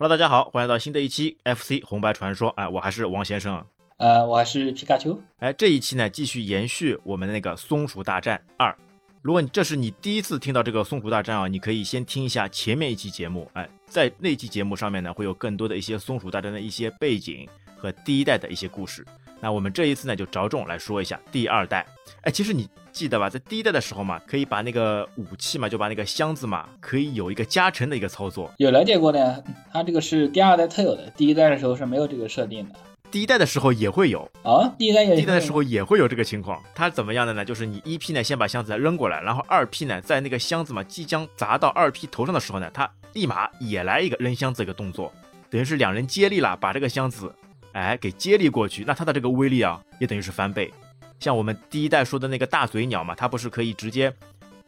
Hello，大家好，欢迎来到新的一期 FC 红白传说。哎，我还是王先生。呃，我还是皮卡丘。哎，这一期呢，继续延续我们的那个松鼠大战二。如果你这是你第一次听到这个松鼠大战啊，你可以先听一下前面一期节目。哎，在那期节目上面呢，会有更多的一些松鼠大战的一些背景和第一代的一些故事。那我们这一次呢，就着重来说一下第二代。哎，其实你记得吧，在第一代的时候嘛，可以把那个武器嘛，就把那个箱子嘛，可以有一个加成的一个操作。有了解过的，它这个是第二代特有的，第一代的时候是没有这个设定的。第一代的时候也会有啊，第一代也第一代的时候也会有这个情况。它怎么样的呢？就是你一 P 呢先把箱子扔过来，然后二 P 呢在那个箱子嘛即将砸到二 P 头上的时候呢，它立马也来一个扔箱子一个动作，等于是两人接力了，把这个箱子哎给接力过去，那它的这个威力啊也等于是翻倍。像我们第一代说的那个大嘴鸟嘛，它不是可以直接。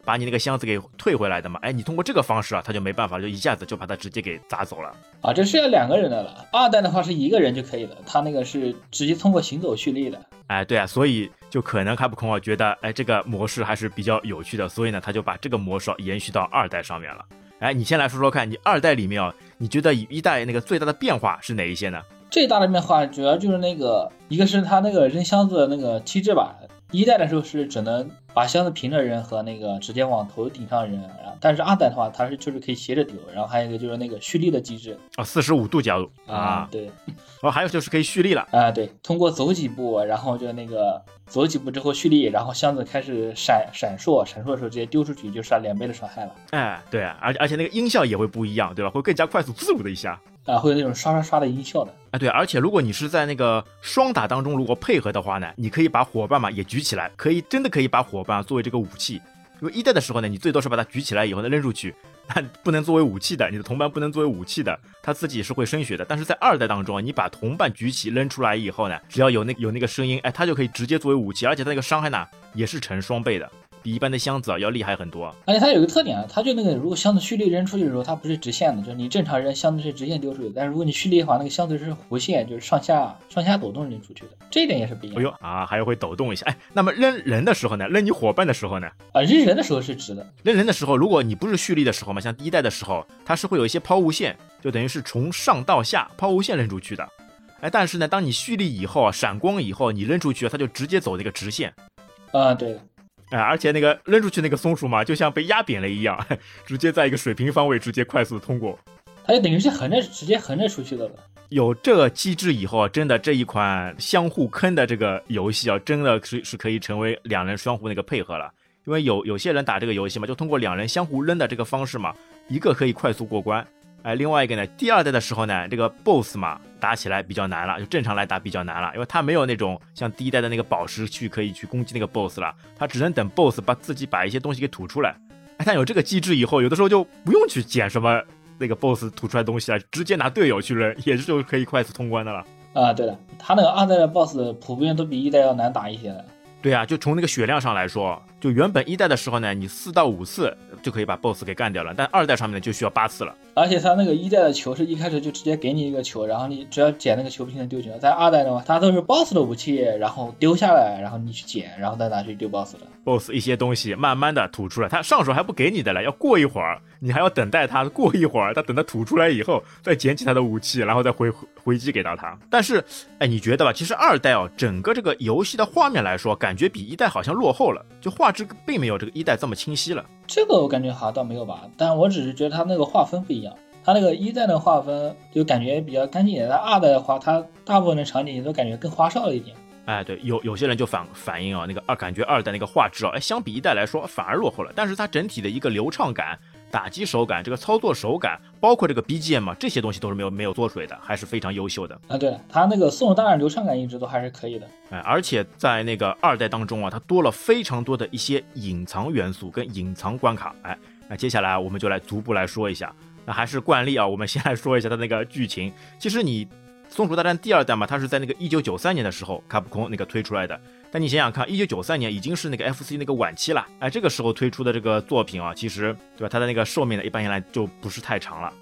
把你那个箱子给退回来的嘛？哎，你通过这个方式啊，它就没办法，就一下子就把它直接给砸走了啊！这是要两个人的了。二代的话是一个人就可以了，他那个是直接通过行走蓄力的。哎，对啊，所以就可能卡普空啊觉得，哎，这个模式还是比较有趣的，所以呢，他就把这个模式延续到二代上面了。哎，你先来说说看，你二代里面啊，你觉得一代那个最大的变化是哪一些呢？最大的变化主要就是那个，一个是他那个扔箱子的那个机制吧。一代的时候是只能把箱子平着扔和那个直接往头顶上扔，然后但是二代的话，它是就是可以斜着丢，然后还有一个就是那个蓄力的机制啊，四十五度角度啊，对，然后，还有就是可以蓄力了啊，对，通过走几步，然后就那个走几步之后蓄力，然后箱子开始闪闪烁，闪烁的时候直接丢出去就是两倍的伤害了。哎，对，而且而且那个音效也会不一样，对吧？会更加快速，滋的一下。啊，会有那种刷刷刷的音效的啊，对，而且如果你是在那个双打当中，如果配合的话呢，你可以把伙伴嘛也举起来，可以真的可以把伙伴作为这个武器。因为一代的时候呢，你最多是把它举起来以后呢扔出去，但不能作为武器的，你的同伴不能作为武器的，他自己是会升血的。但是在二代当中，你把同伴举起扔出来以后呢，只要有那有那个声音，哎，他就可以直接作为武器，而且他那个伤害呢也是成双倍的。比一般的箱子啊要厉害很多，而且它有个特点啊，它就那个如果箱子蓄力扔出去的时候，它不是直线的，就是你正常扔箱子是直线丢出去，但是如果你蓄力的话，那个箱子是弧线，就是上下上下抖动扔出去的，这一点也是不一样。哎呦啊，还要会抖动一下。哎，那么扔人的时候呢？扔你伙伴的时候呢？啊，扔人的时候是直的。扔人的时候，如果你不是蓄力的时候嘛，像第一代的时候，它是会有一些抛物线，就等于是从上到下抛物线扔出去的。哎，但是呢，当你蓄力以后啊，闪光以后，你扔出去，它就直接走那个直线。啊，对的。哎，而且那个扔出去那个松鼠嘛，就像被压扁了一样，直接在一个水平方位直接快速通过，它就等于是横着直接横着出去的了。有这个机制以后啊，真的这一款相互坑的这个游戏啊，真的是是可以成为两人相互那个配合了。因为有有些人打这个游戏嘛，就通过两人相互扔的这个方式嘛，一个可以快速过关。哎，另外一个呢，第二代的时候呢，这个 BOSS 嘛，打起来比较难了，就正常来打比较难了，因为它没有那种像第一代的那个宝石去可以去攻击那个 BOSS 了，它只能等 BOSS 把自己把一些东西给吐出来。哎，它有这个机制以后，有的时候就不用去捡什么那个 BOSS 吐出来东西了，直接拿队友去扔，也是就可以快速通关的了。啊，对的，它那个二代的 BOSS 普遍都比一代要难打一些的。对啊，就从那个血量上来说，就原本一代的时候呢，你四到五次就可以把 BOSS 给干掉了，但二代上面呢就需要八次了。而且它那个一代的球是一开始就直接给你一个球，然后你只要捡那个球不停的丢球。在二代的话，它都是 BOSS 的武器，然后丢下来，然后你去捡，然后再拿去丢 BOSS 的。BOSS 一些东西慢慢的吐出来，它上手还不给你的了，要过一会儿，你还要等待它过一会儿，它等它吐出来以后，再捡起它的武器，然后再回回击给到它。但是，哎，你觉得吧？其实二代哦，整个这个游戏的画面来说，感觉比一代好像落后了，就画质并没有这个一代这么清晰了。这个我感觉好像倒没有吧，但我只是觉得它那个画风不一样，它那个一代的画风就感觉比较干净一点，但二代的话，它大部分的场景都感觉更花哨了一点。哎，对，有有些人就反反映啊，那个二感觉二代那个画质啊，哎，相比一代来说反而落后了。但是它整体的一个流畅感、打击手感、这个操作手感，包括这个 BGM 嘛，这些东西都是没有没有缩水的，还是非常优秀的。啊，对，它那个送的大战流畅感一直都还是可以的。哎，而且在那个二代当中啊，它多了非常多的一些隐藏元素跟隐藏关卡。哎，那接下来我们就来逐步来说一下。那还是惯例啊，我们先来说一下它那个剧情。其实你。松鼠大战第二代嘛，它是在那个一九九三年的时候，卡普空那个推出来的。但你想想看，一九九三年已经是那个 FC 那个晚期了，哎，这个时候推出的这个作品啊，其实对吧？它的那个寿命呢，一般下来就不是太长了。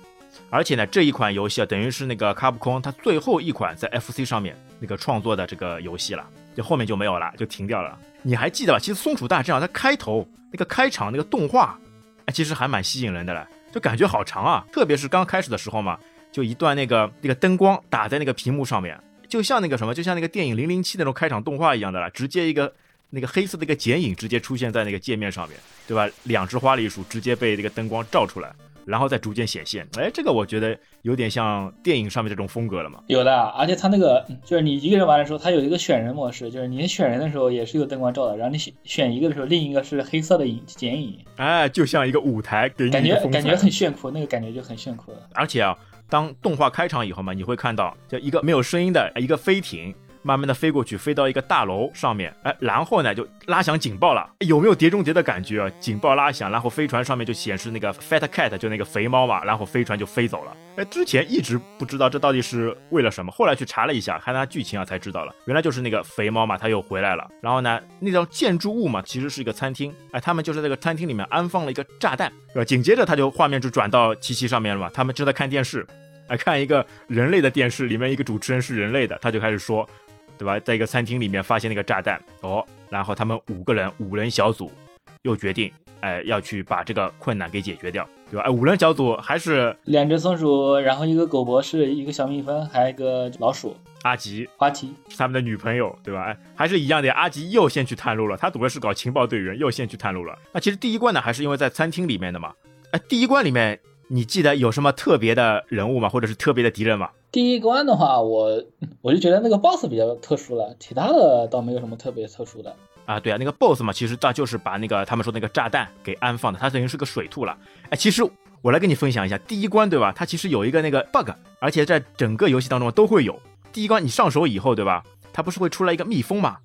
而且呢，这一款游戏啊，等于是那个卡普空它最后一款在 FC 上面那个创作的这个游戏了，就后面就没有了，就停掉了。你还记得吧？其实松鼠大战啊，它开头那个开场那个动画，哎，其实还蛮吸引人的了，就感觉好长啊，特别是刚开始的时候嘛。就一段那个那个灯光打在那个屏幕上面，就像那个什么，就像那个电影《零零七》那种开场动画一样的了，直接一个那个黑色的一个剪影直接出现在那个界面上面，对吧？两只花栗鼠直接被这个灯光照出来。然后再逐渐显现，哎，这个我觉得有点像电影上面这种风格了嘛。有的，而且它那个就是你一个人玩的时候，它有一个选人模式，就是你选人的时候也是有灯光照的，然后你选选一个的时候，另一个是黑色的影剪影，哎，就像一个舞台，给你感觉感觉很炫酷，那个感觉就很炫酷了。而且啊，当动画开场以后嘛，你会看到就一个没有声音的一个飞艇。慢慢的飞过去，飞到一个大楼上面，哎，然后呢就拉响警报了，有没有碟中谍的感觉啊？警报拉响，然后飞船上面就显示那个 fat cat，就那个肥猫嘛，然后飞船就飞走了。哎，之前一直不知道这到底是为了什么，后来去查了一下，看它剧情啊才知道了，原来就是那个肥猫嘛，它又回来了。然后呢，那幢建筑物嘛，其实是一个餐厅，哎，他们就在这个餐厅里面安放了一个炸弹，紧接着他就画面就转到琪琪上面了嘛，他们正在看电视，哎，看一个人类的电视，里面一个主持人是人类的，他就开始说。对吧？在一个餐厅里面发现那个炸弹哦，然后他们五个人五人小组又决定，哎，要去把这个困难给解决掉，对吧？哎，五人小组还是两只松鼠，然后一个狗博士，一个小蜜蜂，还有一个老鼠阿吉，花旗是他们的女朋友，对吧？哎，还是一样的，阿吉又先去探路了，他赌的是搞情报队员，又先去探路了。那其实第一关呢，还是因为在餐厅里面的嘛。哎，第一关里面你记得有什么特别的人物吗？或者是特别的敌人吗？第一关的话，我我就觉得那个 boss 比较特殊了，其他的倒没有什么特别特殊的啊。对啊，那个 boss 嘛，其实他就是把那个他们说那个炸弹给安放的，它等于是个水兔了。哎，其实我来跟你分享一下第一关，对吧？它其实有一个那个 bug，而且在整个游戏当中都会有。第一关你上手以后，对吧？它不是会出来一个蜜蜂嘛？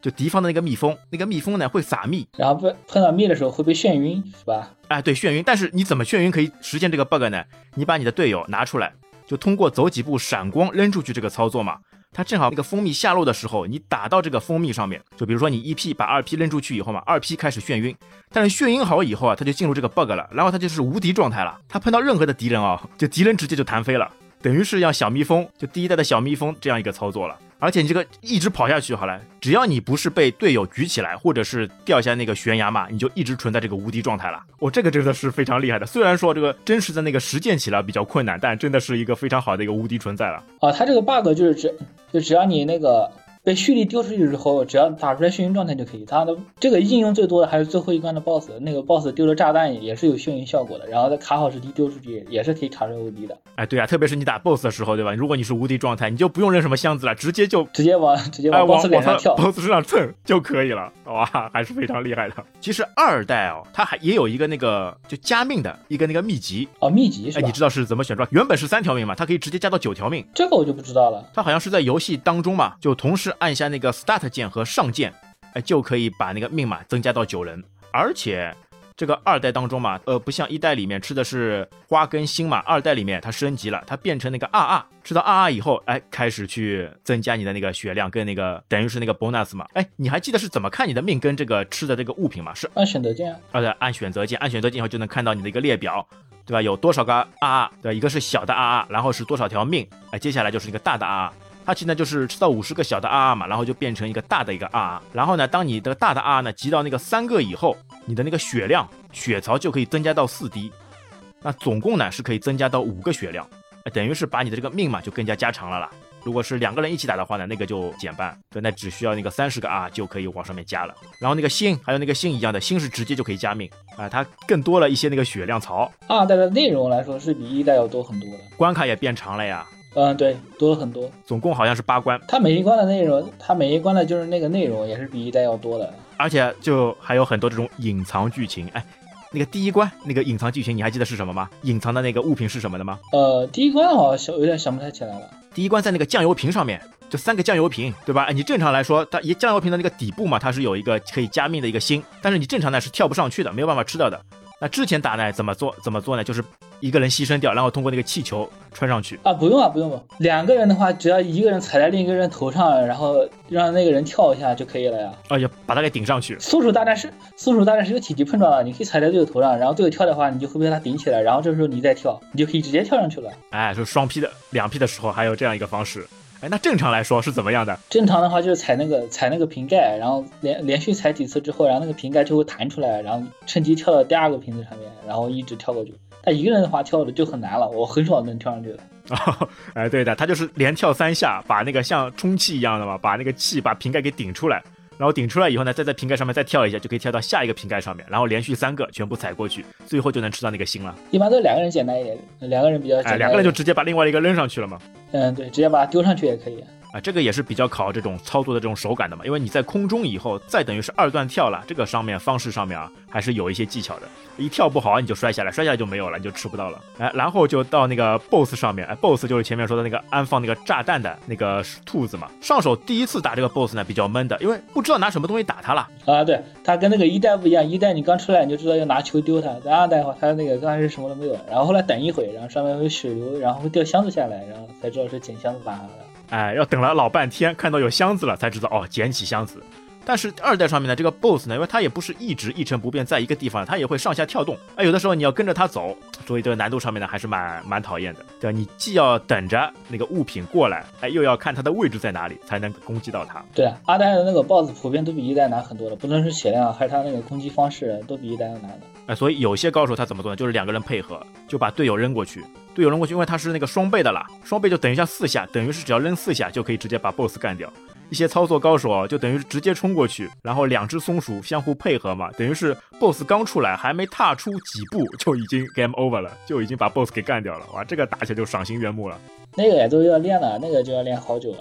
就敌方的那个蜜蜂，那个蜜蜂呢会撒蜜，然后被碰到蜜的时候会被眩晕，是吧？哎，对，眩晕。但是你怎么眩晕可以实现这个 bug 呢？你把你的队友拿出来。就通过走几步闪光扔出去这个操作嘛，它正好那个蜂蜜下落的时候，你打到这个蜂蜜上面，就比如说你一 P 把二 P 扔出去以后嘛，二 P 开始眩晕，但是眩晕好以后啊，它就进入这个 bug 了，然后它就是无敌状态了，它碰到任何的敌人啊，就敌人直接就弹飞了，等于是让小蜜蜂，就第一代的小蜜蜂这样一个操作了。而且你这个一直跑下去好了，只要你不是被队友举起来，或者是掉下那个悬崖嘛，你就一直存在这个无敌状态了。我这个真的是非常厉害的，虽然说这个真实的那个实践起来比较困难，但真的是一个非常好的一个无敌存在了。啊，它这个 bug 就是只就只要你那个。被蓄力丢出去之后，只要打出来眩晕状态就可以。它的这个应用最多的还是最后一关的 BOSS，那个 BOSS 丢了炸弹也是有眩晕效果的。然后在卡好时机丢出去也是可以产生无敌的。哎，对啊，特别是你打 BOSS 的时候，对吧？如果你是无敌状态，你就不用扔什么箱子了，直接就直接往直接往 BOSS 脸上跳，BOSS 身上蹭就可以了。哇，还是非常厉害的。其实二代哦，它还也有一个那个就加命的一个那个秘籍哦，秘籍是吧？哎，你知道是怎么选装？原本是三条命嘛，它可以直接加到九条命。这个我就不知道了。它好像是在游戏当中嘛，就同时按下那个 start。键和上键，哎，就可以把那个命码增加到九人。而且这个二代当中嘛，呃，不像一代里面吃的是花跟心嘛，二代里面它升级了，它变成那个二二，吃到二二以后，哎，开始去增加你的那个血量跟那个等于是那个 bonus 嘛。哎，你还记得是怎么看你的命跟这个吃的这个物品吗？是按选择键啊？对，按选择键，按选择键以后就能看到你的一个列表，对吧？有多少个二二？对，一个是小的二二，然后是多少条命？哎，接下来就是一个大的二它现在就是吃到五十个小的 RR 嘛，然后就变成一个大的一个 RR，然后呢，当你的大的 RR 呢集到那个三个以后，你的那个血量血槽就可以增加到四滴，那总共呢是可以增加到五个血量，等于是把你的这个命嘛就更加加长了啦。如果是两个人一起打的话呢，那个就减半，对，那只需要那个三十个 R 就可以往上面加了。然后那个心还有那个心一样的心是直接就可以加命啊，它更多了一些那个血量槽。二代的内容来说是比一代要多很多的，关卡也变长了呀。嗯，对，多了很多，总共好像是八关。它每一关的内容，它每一关的就是那个内容，也是比一代要多的。而且就还有很多这种隐藏剧情。哎，那个第一关那个隐藏剧情，你还记得是什么吗？隐藏的那个物品是什么的吗？呃，第一关好像，想有点想不太起来了。第一关在那个酱油瓶上面，就三个酱油瓶，对吧？哎，你正常来说，它一酱油瓶的那个底部嘛，它是有一个可以加密的一个心，但是你正常呢是跳不上去的，没有办法吃到的。那之前打呢怎么做？怎么做呢？就是一个人牺牲掉，然后通过那个气球穿上去啊？不用啊，不用吧？两个人的话，只要一个人踩在另一个人头上，然后让那个人跳一下就可以了呀。啊，就把他给顶上去。松鼠大战是松鼠大战是有体积碰撞的，你可以踩在队友头上，然后队友跳的话，你就会被他顶起来，然后这时候你再跳，你就可以直接跳上去了。哎，就双 P 的两 P 的时候还有这样一个方式。哎，那正常来说是怎么样的？正常的话就是踩那个踩那个瓶盖，然后连连续踩几次之后，然后那个瓶盖就会弹出来，然后趁机跳到第二个瓶子上面，然后一直跳过去。他一个人的话跳的就很难了，我很少能跳上去的。啊，哎，对的，他就是连跳三下，把那个像充气一样的嘛，把那个气把瓶盖给顶出来，然后顶出来以后呢，再在瓶盖上面再跳一下，就可以跳到下一个瓶盖上面，然后连续三个全部踩过去，最后就能吃到那个心了。一般都两个人简单一点，两个人比较简单。哎，两个人就直接把另外一个扔上去了嘛。嗯，对，直接把它丢上去也可以。这个也是比较考这种操作的这种手感的嘛，因为你在空中以后，再等于是二段跳了，这个上面方式上面啊，还是有一些技巧的。一跳不好，你就摔下来，摔下来就没有了，你就吃不到了。哎，然后就到那个 boss 上面，哎，boss 就是前面说的那个安放那个炸弹的那个兔子嘛。上手第一次打这个 boss 呢，比较闷的，因为不知道拿什么东西打他了。啊，对，他跟那个一代不一样，一代你刚出来你就知道要拿球丢他，在二代的话，他那个刚开始什么都没有，然后后来等一会，然后上面会水流，然后会掉箱子下来，然后才知道是捡箱子打的。哎，要等了老半天，看到有箱子了，才知道哦，捡起箱子。但是二代上面的这个 BOSS 呢，因为它也不是一直一成不变在一个地方，它也会上下跳动。哎，有的时候你要跟着它走，所以这个难度上面呢还是蛮蛮讨厌的。对吧？你既要等着那个物品过来，哎，又要看它的位置在哪里才能攻击到它。对啊，二代的那个 BOSS 普遍都比一代难很多的，不论是血量还是它那个攻击方式，都比一代要难的。哎，所以有些高手他怎么做呢？就是两个人配合，就把队友扔过去，队友扔过去，因为他是那个双倍的啦，双倍就等一下四下，等于是只要扔四下就可以直接把 BOSS 干掉。一些操作高手啊，就等于直接冲过去，然后两只松鼠相互配合嘛，等于是 BOSS 刚出来还没踏出几步就已经 game over 了，就已经把 BOSS 给干掉了。哇，这个打起来就赏心悦目了。那个也都要练了，那个就要练好久了。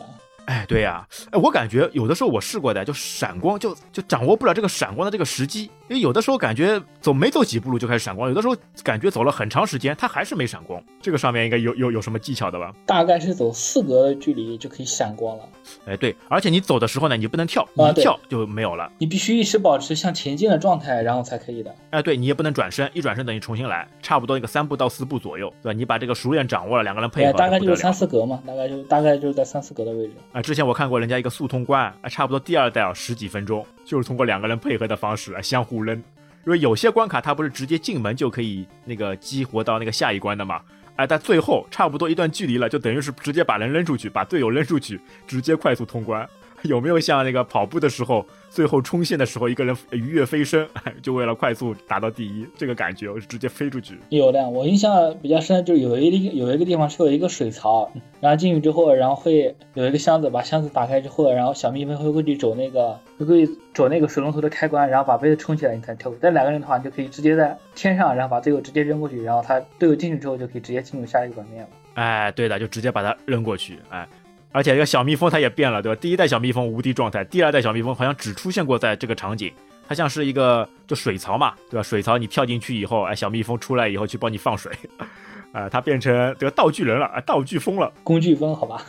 哎，对呀，哎，我感觉有的时候我试过的，就闪光，就就掌握不了这个闪光的这个时机，因为有的时候感觉走没走几步路就开始闪光，有的时候感觉走了很长时间，它还是没闪光。这个上面应该有有有什么技巧的吧？大概是走四格的距离就可以闪光了。哎，对，而且你走的时候呢，你不能跳，你一跳就没有了。你必须一直保持向前进的状态，然后才可以的。哎，对你也不能转身，一转身等于重新来，差不多一个三步到四步左右，对吧？你把这个熟练掌握了，两个人配合，大概就是三四格嘛，大概就大概就是在三四格的位置。啊，之前我看过人家。一个速通关啊，差不多第二代啊十几分钟，就是通过两个人配合的方式啊相互扔，因为有些关卡它不是直接进门就可以那个激活到那个下一关的嘛，哎，但最后差不多一段距离了，就等于是直接把人扔出去，把队友扔出去，直接快速通关。有没有像那个跑步的时候，最后冲线的时候，一个人鱼跃飞升，就为了快速达到第一，这个感觉我是直接飞出去。有的，我印象比较深，就有一有一个地方是有一个水槽，然后进去之后，然后会有一个箱子，把箱子打开之后，然后小蜜蜂会过去走那个，会过去走那个水龙头的开关，然后把杯子冲起来，你才跳。但两个人的话，你就可以直接在天上，然后把队友直接扔过去，然后他队友进去之后就可以直接进入下一个版面了。哎，对的，就直接把它扔过去，哎。而且这个小蜜蜂它也变了，对吧？第一代小蜜蜂无敌状态，第二代小蜜蜂好像只出现过在这个场景，它像是一个就水槽嘛，对吧？水槽你跳进去以后，哎，小蜜蜂出来以后去帮你放水，啊，它变成这个道具人了，啊，道具蜂了，工具蜂，好吧？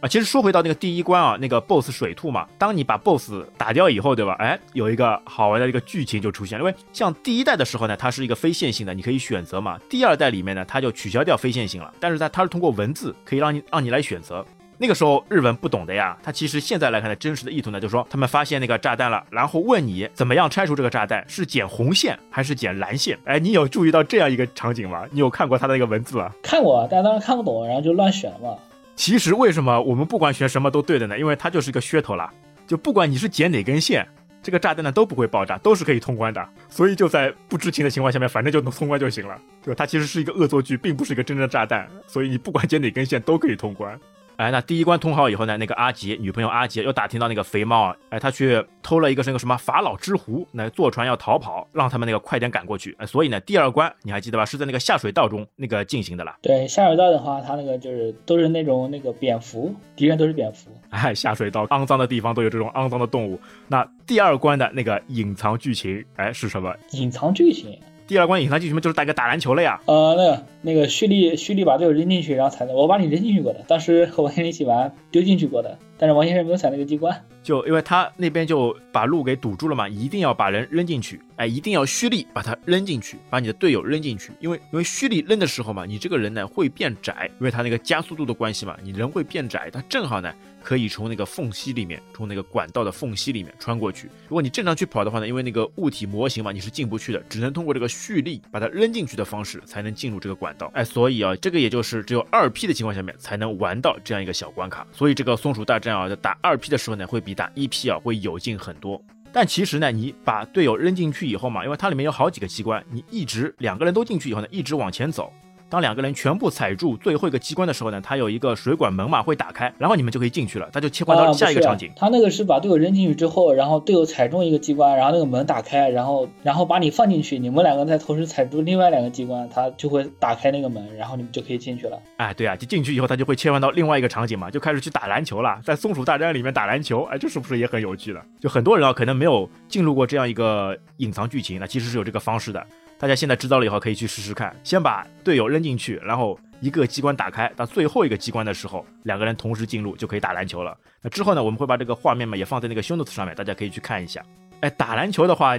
啊，其实说回到那个第一关啊，那个 BOSS 水兔嘛，当你把 BOSS 打掉以后，对吧？哎，有一个好玩的一个剧情就出现了，因为像第一代的时候呢，它是一个非线性的，你可以选择嘛。第二代里面呢，它就取消掉非线性了，但是它它是通过文字可以让你让你来选择。那个时候日文不懂的呀，他其实现在来看的真实的意图呢，就是说他们发现那个炸弹了，然后问你怎么样拆除这个炸弹，是剪红线还是剪蓝线？哎，你有注意到这样一个场景吗？你有看过他的那个文字吗？看过，但当时看不懂，然后就乱选嘛。其实为什么我们不管选什么都对的呢？因为它就是一个噱头啦，就不管你是剪哪根线，这个炸弹呢都不会爆炸，都是可以通关的。所以就在不知情的情况下面，反正就能通关就行了，对吧？它其实是一个恶作剧，并不是一个真正的炸弹，所以你不管剪哪根线都可以通关。哎，那第一关通好以后呢，那个阿杰女朋友阿杰又打听到那个肥猫啊，哎，他去偷了一个是那个什么法老之壶，那坐船要逃跑，让他们那个快点赶过去。哎，所以呢，第二关你还记得吧？是在那个下水道中那个进行的了。对，下水道的话，它那个就是都是那种那个蝙蝠，敌人都是蝙蝠。哎，下水道肮脏的地方都有这种肮脏的动物。那第二关的那个隐藏剧情，哎，是什么？隐藏剧情。第二关隐藏剧情就是大概打篮球了呀。呃，那个那个蓄力蓄力把队友扔进去，然后踩的，我把你扔进去过的，当时和王先生一起玩，丢进去过的，但是王先生没有踩那个机关，就因为他那边就把路给堵住了嘛，一定要把人扔进去，哎，一定要蓄力把他扔进去，把你的队友扔进去，因为因为蓄力扔的时候嘛，你这个人呢会变窄，因为他那个加速度的关系嘛，你人会变窄，他正好呢。可以从那个缝隙里面，从那个管道的缝隙里面穿过去。如果你正常去跑的话呢，因为那个物体模型嘛，你是进不去的，只能通过这个蓄力把它扔进去的方式才能进入这个管道。哎，所以啊，这个也就是只有二 P 的情况下面才能玩到这样一个小关卡。所以这个松鼠大战啊，在打二 P 的时候呢，会比打一 P 啊会有劲很多。但其实呢，你把队友扔进去以后嘛，因为它里面有好几个机关，你一直两个人都进去以后呢，一直往前走。当两个人全部踩住最后一个机关的时候呢，它有一个水管门嘛会打开，然后你们就可以进去了，它就切换到下一个场景。他那个是把队友扔进去之后，然后队友踩中一个机关，然后那个门打开，然后然后把你放进去，你们两个再同时踩住另外两个机关，它就会打开那个门，然后你们就可以进去了。哎，对啊，就进去以后，它就会切换到另外一个场景嘛，就开始去打篮球了，在松鼠大战里面打篮球，哎，这是不是也很有趣的？就很多人啊，可能没有进入过这样一个隐藏剧情，那其实是有这个方式的。大家现在知道了以后，可以去试试看。先把队友扔进去，然后一个机关打开，到最后一个机关的时候，两个人同时进入就可以打篮球了。那之后呢，我们会把这个画面嘛也放在那个 show notes 上面，大家可以去看一下。哎，打篮球的话，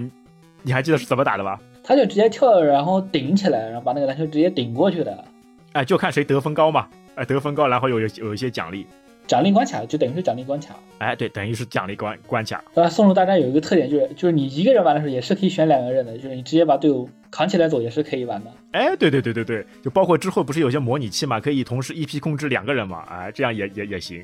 你还记得是怎么打的吧？他就直接跳，然后顶起来，然后把那个篮球直接顶过去的。哎，就看谁得分高嘛。哎，得分高，然后有有有一些奖励。奖励关卡就等于是奖励关卡，哎，对，等于是奖励关关卡。呃，松鼠大战有一个特点就是，就是你一个人玩的时候也是可以选两个人的，就是你直接把队友扛起来走也是可以玩的。哎，对对对对对，就包括之后不是有些模拟器嘛，可以同时一批控制两个人嘛，哎，这样也也也行。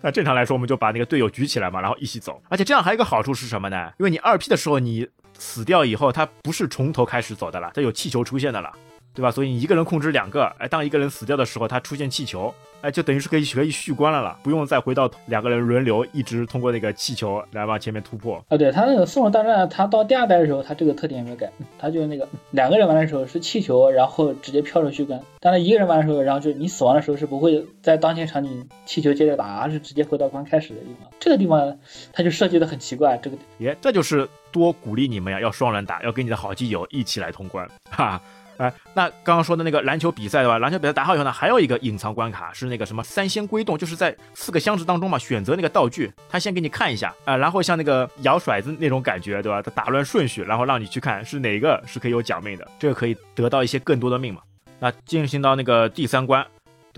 那正常来说，我们就把那个队友举起来嘛，然后一起走。而且这样还有一个好处是什么呢？因为你二 P 的时候你死掉以后，它不是从头开始走的了，它有气球出现的了。对吧？所以你一个人控制两个，哎，当一个人死掉的时候，它出现气球，哎，就等于是可以可以续关了了，不用再回到两个人轮流一直通过那个气球来往前面突破。啊，对，它那个《送入大战》，它到第二代的时候，它这个特点没有改，它就是那个两个人玩的时候是气球，然后直接飘着续关；，但是一个人玩的时候，然后就你死亡的时候是不会在当前场景气球接着打，而是直接回到刚开始的地方。这个地方它就设计的很奇怪，这个耶，这就是多鼓励你们呀，要双人打，要跟你的好基友一起来通关，哈。哎，那刚刚说的那个篮球比赛对吧？篮球比赛打好以后呢，还有一个隐藏关卡是那个什么三仙归洞，就是在四个箱子当中嘛，选择那个道具，他先给你看一下啊，然后像那个摇骰子那种感觉对吧？他打乱顺序，然后让你去看是哪个是可以有奖命的，这个可以得到一些更多的命嘛。那进行到那个第三关。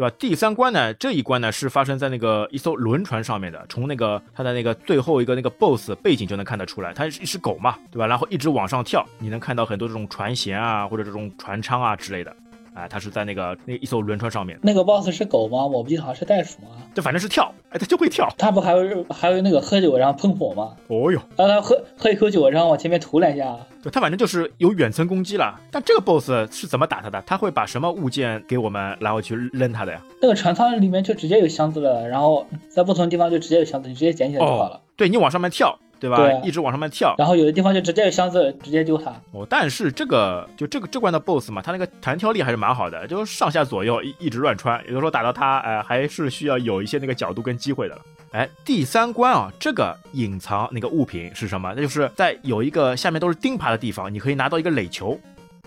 对吧？第三关呢，这一关呢是发生在那个一艘轮船上面的。从那个它的那个最后一个那个 BOSS 背景就能看得出来，它是一只狗嘛，对吧？然后一直往上跳，你能看到很多这种船舷啊，或者这种船舱啊之类的。哎，它是在那个那一艘轮船上面。那个 boss 是狗吗？我不记得好像是袋鼠吗。就反正是跳，哎，它就会跳。它不还有还有那个喝酒然后喷火吗？哦哟，让它喝喝一口酒，然后往前面涂两下。对，它反正就是有远程攻击了。但这个 boss 是怎么打它的？他会把什么物件给我们，然后去扔它的呀？那个船舱里面就直接有箱子了，然后在不同地方就直接有箱子，你直接捡起来就好了。对你往上面跳。对吧？一直往上面跳，然后有的地方就直接有箱子，直接丢它。哦，但是这个就这个这关的 BOSS 嘛，他那个弹跳力还是蛮好的，就是上下左右一一直乱穿，有的时候打到他，哎，还是需要有一些那个角度跟机会的了。哎，第三关啊，这个隐藏那个物品是什么？那就是在有一个下面都是钉耙的地方，你可以拿到一个垒球。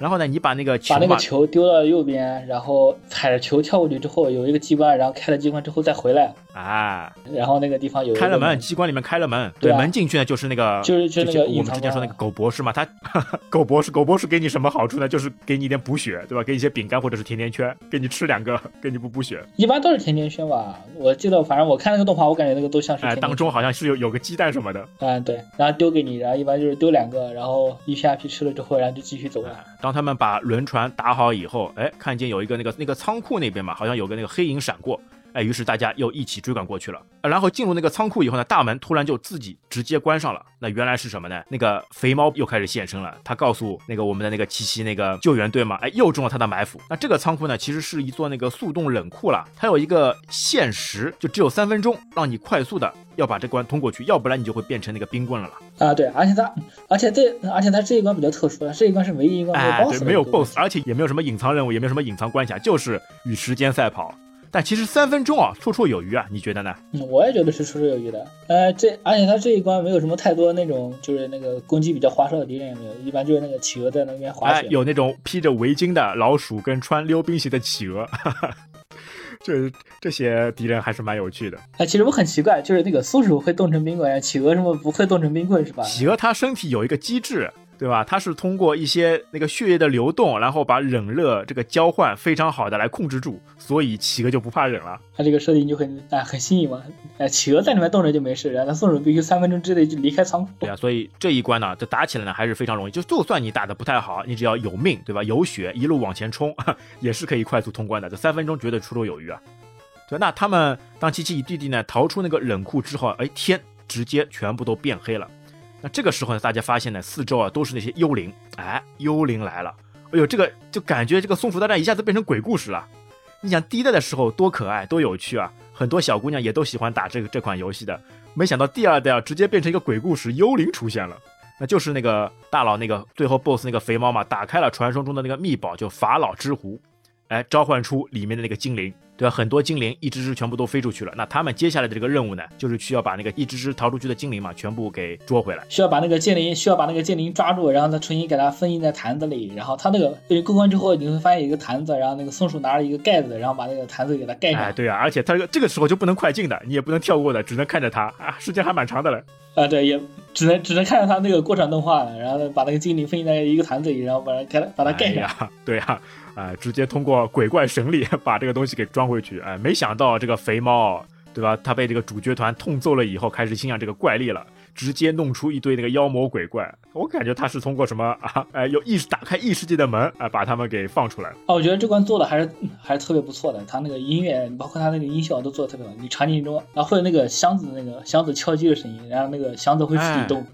然后呢，你把那个把那个球丢到右边，然后踩着球跳过去之后，有一个机关，然后开了机关之后再回来啊。然后那个地方有开了门，机关里面开了门，对，门进去呢就是那个就是就那个我们之前说那个狗博士嘛，他 狗博士狗博士给你什么好处呢？就是给你一点补血，对吧？给你一些饼干或者是甜甜圈，给你吃两个，给你补补血。一般都是甜甜圈吧？我记得反正我看那个动画，我感觉那个都像是。哎，当中好像是有有个鸡蛋什么的。嗯，对，然后丢给你，然后一般就是丢两个，然后一批二批吃了之后，然后就继续走了。当他们把轮船打好以后，哎，看见有一个那个那个仓库那边嘛，好像有个那个黑影闪过，哎，于是大家又一起追赶过去了。然后进入那个仓库以后呢，大门突然就自己直接关上了。那原来是什么呢？那个肥猫又开始现身了。他告诉那个我们的那个七七那个救援队嘛，哎，又中了他的埋伏。那这个仓库呢，其实是一座那个速冻冷库了。它有一个限时，就只有三分钟，让你快速的要把这关通过去，要不然你就会变成那个冰棍了了。啊，对，而且它，而且这，而且它这一关比较特殊，这一关是唯一一关没有 boss，没有 boss，而且也没有什么隐藏任务，也没有什么隐藏关卡，就是与时间赛跑。但其实三分钟啊，绰绰有余啊，你觉得呢？嗯，我也觉得是绰绰有余的。呃，这而且他这一关没有什么太多那种，就是那个攻击比较花哨的敌人也没有，一般就是那个企鹅在那边滑雪。有那种披着围巾的老鼠跟穿溜冰鞋的企鹅，哈 哈这这些敌人还是蛮有趣的。哎，其实我很奇怪，就是那个松鼠会冻成冰棍，企鹅什么不会冻成冰棍是吧？企鹅它身体有一个机制。对吧？它是通过一些那个血液的流动，然后把冷热这个交换非常好的来控制住，所以企鹅就不怕冷了。它这个设定就很哎很新颖嘛。哎，企鹅在里面冻着就没事，然后松鼠必须三分钟之内就离开仓库。对啊，所以这一关呢，这打起来呢还是非常容易。就就算你打的不太好，你只要有命，对吧？有血，一路往前冲，也是可以快速通关的。这三分钟绝对绰绰有余啊。对，那他们当七七与弟弟呢逃出那个冷库之后，哎，天直接全部都变黑了。那这个时候呢，大家发现呢，四周啊都是那些幽灵，哎，幽灵来了，哎呦，这个就感觉这个松鼠大战一下子变成鬼故事了。你想第一代的时候多可爱多有趣啊，很多小姑娘也都喜欢打这个这款游戏的。没想到第二代啊，直接变成一个鬼故事，幽灵出现了。那就是那个大佬那个最后 BOSS 那个肥猫嘛，打开了传说中的那个秘宝，就法老之壶，哎，召唤出里面的那个精灵，对吧？很多精灵一只只全部都飞出去了。那他们接下来的这个任务呢，就是需要把那个一只只逃出去的精灵嘛，全部给捉回来。需要把那个精灵，需要把那个精灵抓住，然后再重新给它封印在坛子里。然后它那个被过关之后，你会发现一个坛子，然后那个松鼠拿了一个盖子，然后把那个坛子给它盖上。哎，对啊，而且它这个这个时候就不能快进的，你也不能跳过的，只能看着它啊，时间还蛮长的了。啊，对，也只能只能看着他那个过场动画，然后把那个精灵封印在一个坛子里，然后把它盖把它盖上。对呀，啊，直接通过鬼怪神力 把这个东西给装回去。哎，没想到这个肥猫，对吧？他被这个主角团痛揍了以后，开始欣赏这个怪力了。直接弄出一堆那个妖魔鬼怪，我感觉他是通过什么啊？哎，有异打开异世界的门啊，把他们给放出来了。哦，我觉得这关做的还是还是特别不错的，他那个音乐，包括他那个音效都做的特别好。你场景中，然后会有那个箱子那个箱子敲击的声音，然后那个箱子会自己动，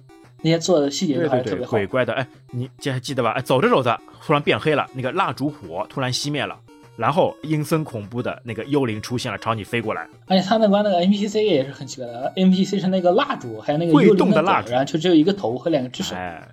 那些做的细节都还是特别好。鬼怪的，哎，你这还记得吧？哎，走着走着，突然变黑了，那个蜡烛火突然熄灭了。然后阴森恐怖的那个幽灵出现了，朝你飞过来。而且他那关那个 NPC 也是很奇怪的，NPC 是那个蜡烛，还有那个会动的蜡烛，然后就只有一个头和两个只手。哎，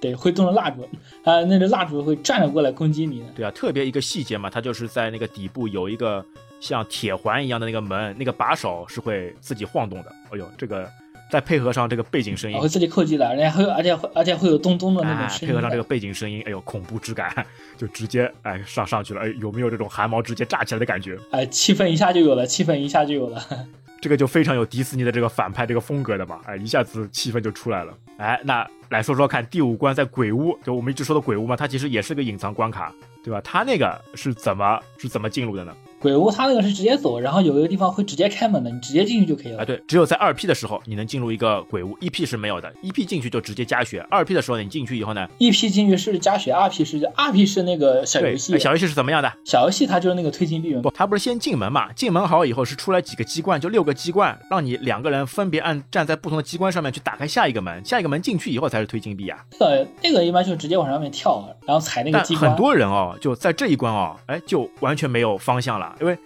对，会动的蜡烛，啊，那个蜡烛会站着过来攻击你。对啊，特别一个细节嘛，它就是在那个底部有一个像铁环一样的那个门，那个把手是会自己晃动的。哎呦，这个。再配合上这个背景声音，会自己扣机的，人家会，而且会，而且会有咚咚的那种声音。配合上这个背景声音，哎呦，恐怖之感，就直接哎上上去了，哎，有没有这种汗毛直接炸起来的感觉？哎，气氛一下就有了，气氛一下就有了。这个就非常有迪士尼的这个反派这个风格的嘛，哎，一下子气氛就出来了。哎，那来说说看，第五关在鬼屋，就我们一直说的鬼屋嘛，它其实也是个隐藏关卡，对吧？它那个是怎么是怎么进入的呢？鬼屋它那个是直接走，然后有一个地方会直接开门的，你直接进去就可以了。啊，对，只有在二 P 的时候你能进入一个鬼屋，一 P 是没有的，一 P 进去就直接加血。二 P 的时候你进去以后呢，一 P 进去是加血，二 P 是二 P 是那个小游戏。小游戏是怎么样的？小游戏它就是那个推进币不，它不是先进门嘛？进门好以后是出来几个机关，就六个机关，让你两个人分别按站在不同的机关上面去打开下一个门，下一个门进去以后才是推进币啊。那个那个一般就直接往上面跳，然后踩那个机关。很多人哦，就在这一关哦，哎，就完全没有方向了，因为。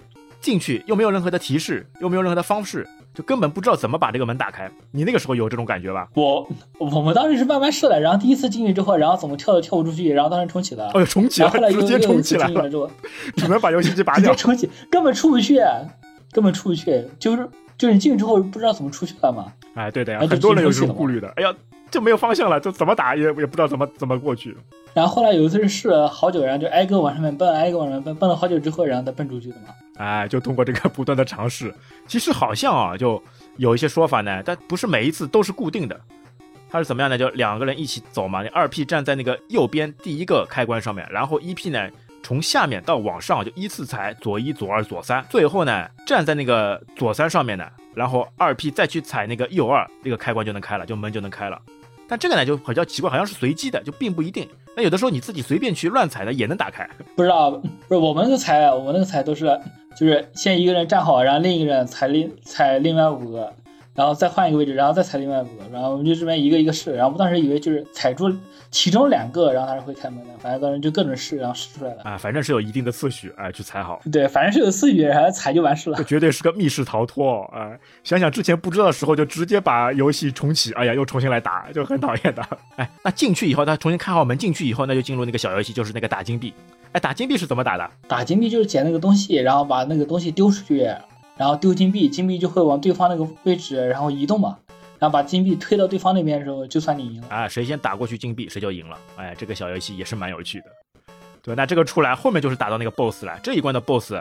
进去又没有任何的提示，又没有任何的方式，就根本不知道怎么把这个门打开。你那个时候有这种感觉吧？我我们当时是慢慢试的，然后第一次进去之后，然后怎么跳都跳不出去，然后当时重启了。哦，重启了，直接重启了，只能把游戏机拔掉。重启根本出不去，根本出不去，就是就是你进去之后不知道怎么出去了嘛。哎，对的呀，很多人有这种顾虑的。哎呀，就没有方向了，就怎么打也也不知道怎么怎么过去。然后后来有一次是试了好久，然后就挨个往上面蹦，挨个往上面蹦，蹦了好久之后，然后再蹦出去的嘛。哎，就通过这个 不断的尝试，其实好像啊，就有一些说法呢，但不是每一次都是固定的。它是怎么样呢？就两个人一起走嘛，你二 P 站在那个右边第一个开关上面，然后一 P 呢从下面到往上就依次踩左一、左二、左三，最后呢站在那个左三上面呢，然后二 P 再去踩那个右二，这个开关就能开了，就门就能开了。但这个呢就比较奇怪，好像是随机的，就并不一定。那有的时候你自己随便去乱踩的也能打开。不知道，不是我们那个踩，我们那个踩都是，就是先一个人站好，然后另一个人踩另踩另外五个。然后再换一个位置，然后再踩另外五个，然后我们就这边一个一个试，然后我当时以为就是踩住其中两个，然后它是会开门的，反正当时就各种试，然后试出来了啊，反正是有一定的次序，哎，去踩好。对，反正是有次序，然后踩就完事了。这绝对是个密室逃脱，哎，想想之前不知道的时候就直接把游戏重启，哎呀，又重新来打，就很讨厌的。哎，那进去以后，他重新开好门进去以后，那就进入那个小游戏，就是那个打金币。哎，打金币是怎么打的？打金币就是捡那个东西，然后把那个东西丢出去，然后丢金币，金币就会往对方那个位置然后移动嘛。然后把金币推到对方那边的时候，就算你赢了啊！谁先打过去金币，谁就赢了。哎，这个小游戏也是蛮有趣的。对，那这个出来后面就是打到那个 BOSS 了。这一关的 BOSS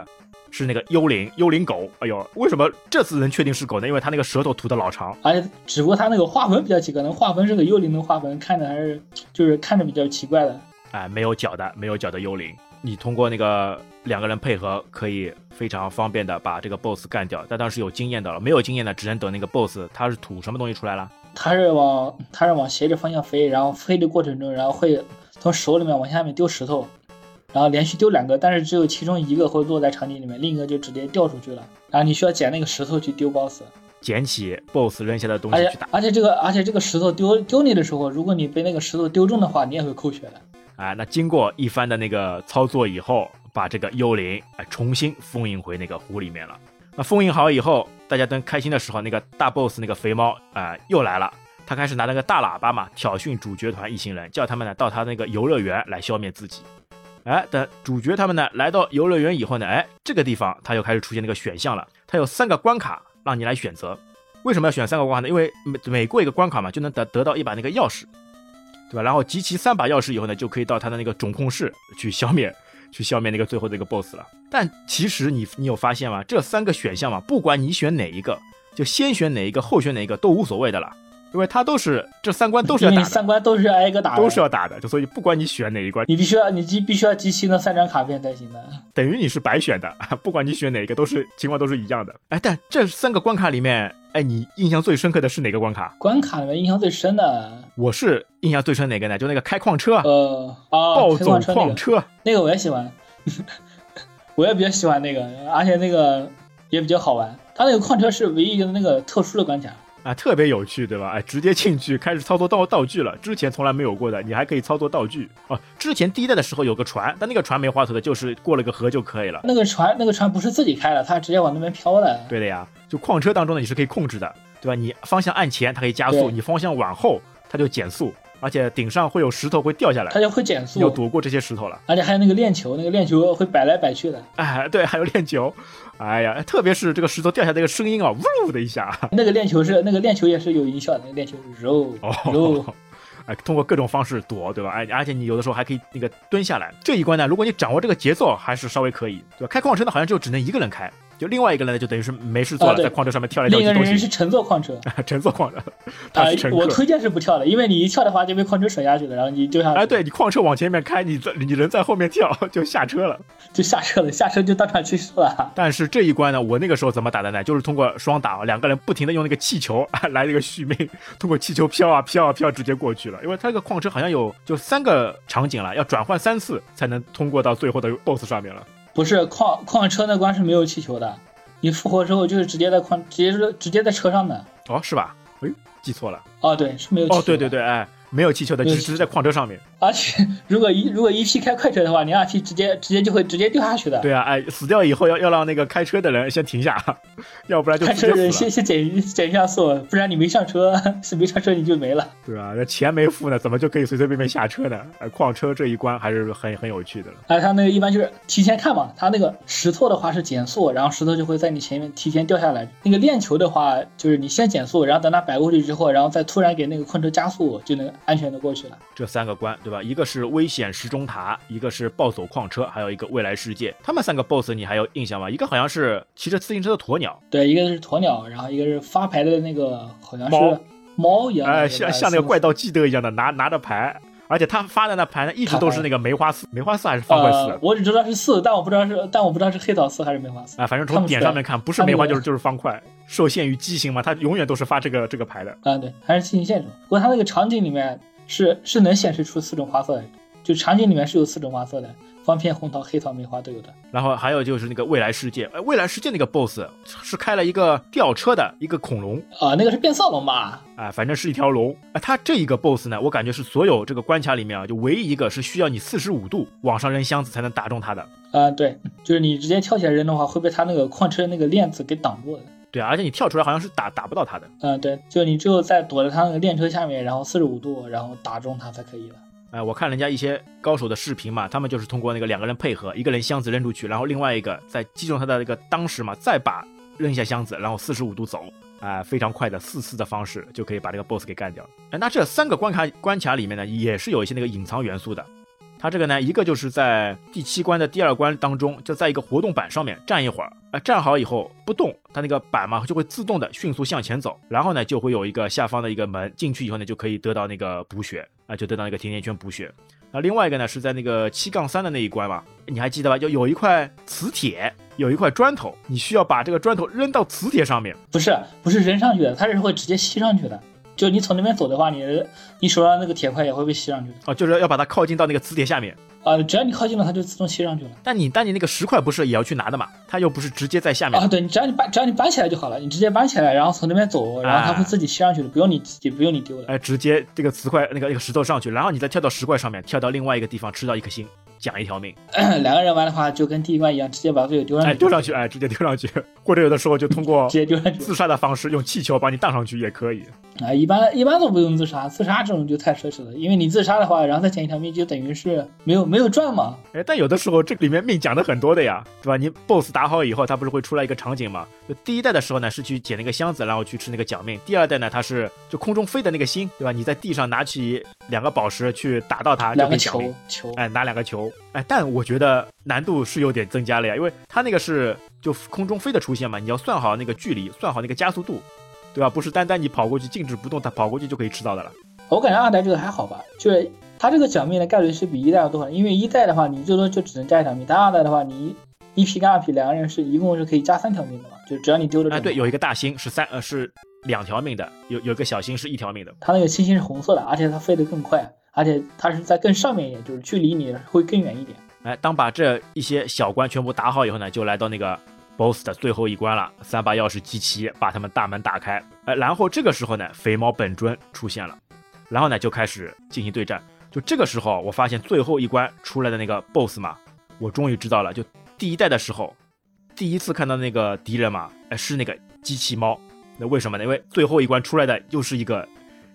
是那个幽灵，幽灵狗。哎呦，为什么这次能确定是狗呢？因为它那个舌头吐的老长，而且只不过它那个画风比较奇怪，能画风是个幽灵的画风，看着还是就是看着比较奇怪的。哎，没有脚的，没有脚的幽灵。你通过那个两个人配合，可以非常方便的把这个 boss 干掉。但当时有经验的了，没有经验的只能等那个 boss 他是吐什么东西出来了？他是往他是往斜着方向飞，然后飞的过程中，然后会从手里面往下面丢石头，然后连续丢两个，但是只有其中一个会落在场景里面，另一个就直接掉出去了。然后你需要捡那个石头去丢 boss。捡起 BOSS 扔下的东西去打。而且这个而且这个石头丢丢你的时候，如果你被那个石头丢中的话，你也会扣血的。啊，那经过一番的那个操作以后，把这个幽灵哎重新封印回那个湖里面了。那封印好以后，大家等开心的时候，那个大 boss 那个肥猫啊、又来了。他开始拿那个大喇叭嘛，挑衅主角团一行人，叫他们呢到他那个游乐园来消灭自己。哎，等主角他们呢来到游乐园以后呢，哎，这个地方他又开始出现那个选项了，它有三个关卡让你来选择。为什么要选三个关卡呢？因为每每过一个关卡嘛，就能得得到一把那个钥匙，对吧？然后集齐三把钥匙以后呢，就可以到他的那个总控室去消灭，去消灭那个最后这个 BOSS 了。但其实你你有发现吗？这三个选项嘛，不管你选哪一个，就先选哪一个，后选哪一个都无所谓的了，因为它都是这三关都是要打的，三关都是挨个打的，都是要打的，就所以不管你选哪一关，你必须要你必必须要集齐那三张卡片才行的。等于你是白选的，不管你选哪一个，都是情况都是一样的。哎，但这三个关卡里面，哎，你印象最深刻的是哪个关卡？关卡里面印象最深的，我是印象最深哪个呢？就那个开矿车，呃啊，暴走开矿车那个，我也喜欢，我也比较喜欢那个，而且那个也比较好玩。它那个矿车是唯一一个那个特殊的关卡，啊，特别有趣，对吧？哎，直接进去开始操作道道具了，之前从来没有过的，你还可以操作道具哦。之前第一代的时候有个船，但那个船没花头的，就是过了个河就可以了。那个船那个船不是自己开的，它直接往那边飘的。对的呀，就矿车当中呢，你是可以控制的，对吧？你方向按前，它可以加速；你方向往后，它就减速，而且顶上会有石头会掉下来它，就会减速要，躲过这些石头了。而且还有那个链球，那个链球会摆来摆去的。哎，对，还有链球，哎呀，特别是这个石头掉下来那个声音啊，呜的一下，那个链球是那个链球也是有音效的，那个链球揉揉哦，哎，通过各种方式躲，对吧？哎，而且你有的时候还可以那个蹲下来。这一关呢，如果你掌握这个节奏，还是稍微可以，对吧？开矿车呢，好像就只能一个人开，就另外一个人呢，就等于是没事做了，啊在矿车上面跳来跳另一个。人是乘坐矿车。乘坐矿车，啊。我推荐是不跳的，因为你一跳的话就被矿车甩下去了，然后你就下去，哎，对你矿车往前面开，你在你人在后面跳 就下车了。就下车了，下车就当场去世了。但是这一关呢，我那个时候怎么打的呢？就是通过双打，两个人不停的用那个气球啊 来这个续命，通过气球飘啊飘啊飘，直接过去了。因为它这个矿车好像有就三个场景了，要转换三次才能通过到最后的 BOSS 上面了。不是矿矿车那关是没有气球的，你复活之后就是直接在矿，直接是直接在车上的。哦，是吧？哎，记错了。哦，对，是没有气球。哦，对对。对，哎，没有气球的，只是在矿车上面。而且如果一如果一批开快车的话，你二批直接直接就会直接掉下去的。对啊，哎，死掉以后要要让那个开车的人先停下，要不然就开车的人先先减减一下速，不然你没上车，是没上车你就没了。对啊？那钱没付呢，怎么就可以随随便便下车呢？哎，矿车这一关还是很很有趣的了。哎，他那个一般就是提前看嘛，他那个石头的话是减速，然后石头就会在你前面提前掉下来。那个链球的话，就是你先减速，然后等它摆过去之后，然后再突然给那个矿车加速，就能安全的过去了。这三个关，对吧？一个是危险时钟塔，一个是暴走矿车，还有一个未来世界。他们三个 BOSS 你还有印象吗？一个好像是骑着自行车的鸵鸟，对，一个是鸵鸟，然后一个是发牌的那个好像是猫一样哎，个，像像那个怪盗基德一样的拿拿着牌，而且他发的那牌呢，一直都是那个梅花四，梅花四还是方块四呃，我只知道是四，但我不知道是，但我不知道是黑桃四还是梅花四。啊？反正从点上面看，不是梅花就是就是方块。受限于机型嘛，他永远都是发这个这个牌的。啊，对，还是进行限制。不过他那个场景里面是是能显示出四种花色的，就场景里面是有四种花色的，方片、红桃、黑桃、梅花都有的。然后还有就是那个未来世界，哎，未来世界那个 BOSS 是开了一个吊车的一个恐龙，啊，那个是变色龙吧？啊，反正是一条龙。啊，它这一个 BOSS 呢，我感觉是所有这个关卡里面啊，就唯一一个是需要你四十五度往上扔箱子才能打中它的。啊，对，就是你直接跳起来扔的话，会被它那个矿车那个链子给挡住的。对啊，而且你跳出来好像是打打不到他的。嗯、对，就你只有在躲在他那个练车下面，然后四十五度，然后打中他才可以了。哎，我看人家一些高手的视频嘛，他们就是通过那个两个人配合，一个人箱子扔出去，然后另外一个在击中他的那个当时嘛，再把扔下箱子，然后四十五度走，啊、非常快的四次的方式就可以把这个 BOSS 给干掉。哎，那这三个关卡关卡里面呢，也是有一些那个隐藏元素的。它这个呢，一个就是在第七关的第二关当中，就在一个活动板上面站一会儿，啊、站好以后不动，它那个板嘛就会自动的迅速向前走，然后呢就会有一个下方的一个门，进去以后呢就可以得到那个补血，啊、就得到那个甜甜圈补血。那另外一个呢是在那个七杠三的那一关嘛，你还记得吧？就有一块磁铁，有一块砖头，你需要把这个砖头扔到磁铁上面。不是不是扔上去的，它是会直接吸上去的。就你从那边走的话，你你手上那个铁块也会被吸上去的。哦，就是要把它靠近到那个磁铁下面。啊，只要你靠近了，它就自动吸上去了。但你但你那个石块不是也要去拿的嘛？它又不是直接在下面啊。对，你只要你搬只要你搬起来就好了，你直接搬起来，然后从那边走，然后它会自己吸上去的，不用你自己不用你丢的。哎，直接这个磁块那个那个石头上去，然后你再跳到石块上面，跳到另外一个地方吃到一颗星。奖一条命，两个人玩的话就跟第一关一样，直接把队友丢上去，丢上去，哎，直接丢上去，或者有的时候就通过 直接丢上去自杀的方式，用气球把你荡上去也可以。啊，一般一般都不用自杀，自杀这种就太奢侈了，因为你自杀的话，然后再捡一条命，就等于是没有没有赚嘛。哎，但有的时候这里面命讲的很多的呀，对吧？你 BOSS 打好以后，它不是会出来一个场景嘛？就第一代的时候呢，是去捡那个箱子，然后去吃那个奖命；第二代呢，它是就空中飞的那个星，对吧？你在地上拿起两个宝石去打到它，两个球球，哎，拿两个球，哎，但我觉得难度是有点增加了呀，因为它那个是就空中飞的出现嘛，你要算好那个距离，算好那个加速度。对吧？不是单单你跑过去静止不动，它跑过去就可以吃到的了。我感觉二代这个还好吧，就是它这个奖励的概率是比一代要多，因为一代的话你最多就只能加一条命，但二代的话你一匹跟二匹两个人是一共是可以加三条命的嘛，就只要你丢了。哎，对，有一个大星是三呃是两条命的，有有个小星是一条命的。它那个星星是红色的，而且它飞得更快，而且它是在更上面一点，就是距离你会更远一点。哎，当把这一些小关全部打好以后呢，就来到那个。BOSS 的最后一关了，三把钥匙集齐，把他们大门打开。哎，然后这个时候呢，肥猫本尊出现了，然后呢就开始进行对战。就这个时候，我发现最后一关出来的那个 BOSS 嘛，我终于知道了。就第一代的时候，第一次看到那个敌人嘛，哎，是那个机器猫。那为什么呢？因为最后一关出来的又是一个，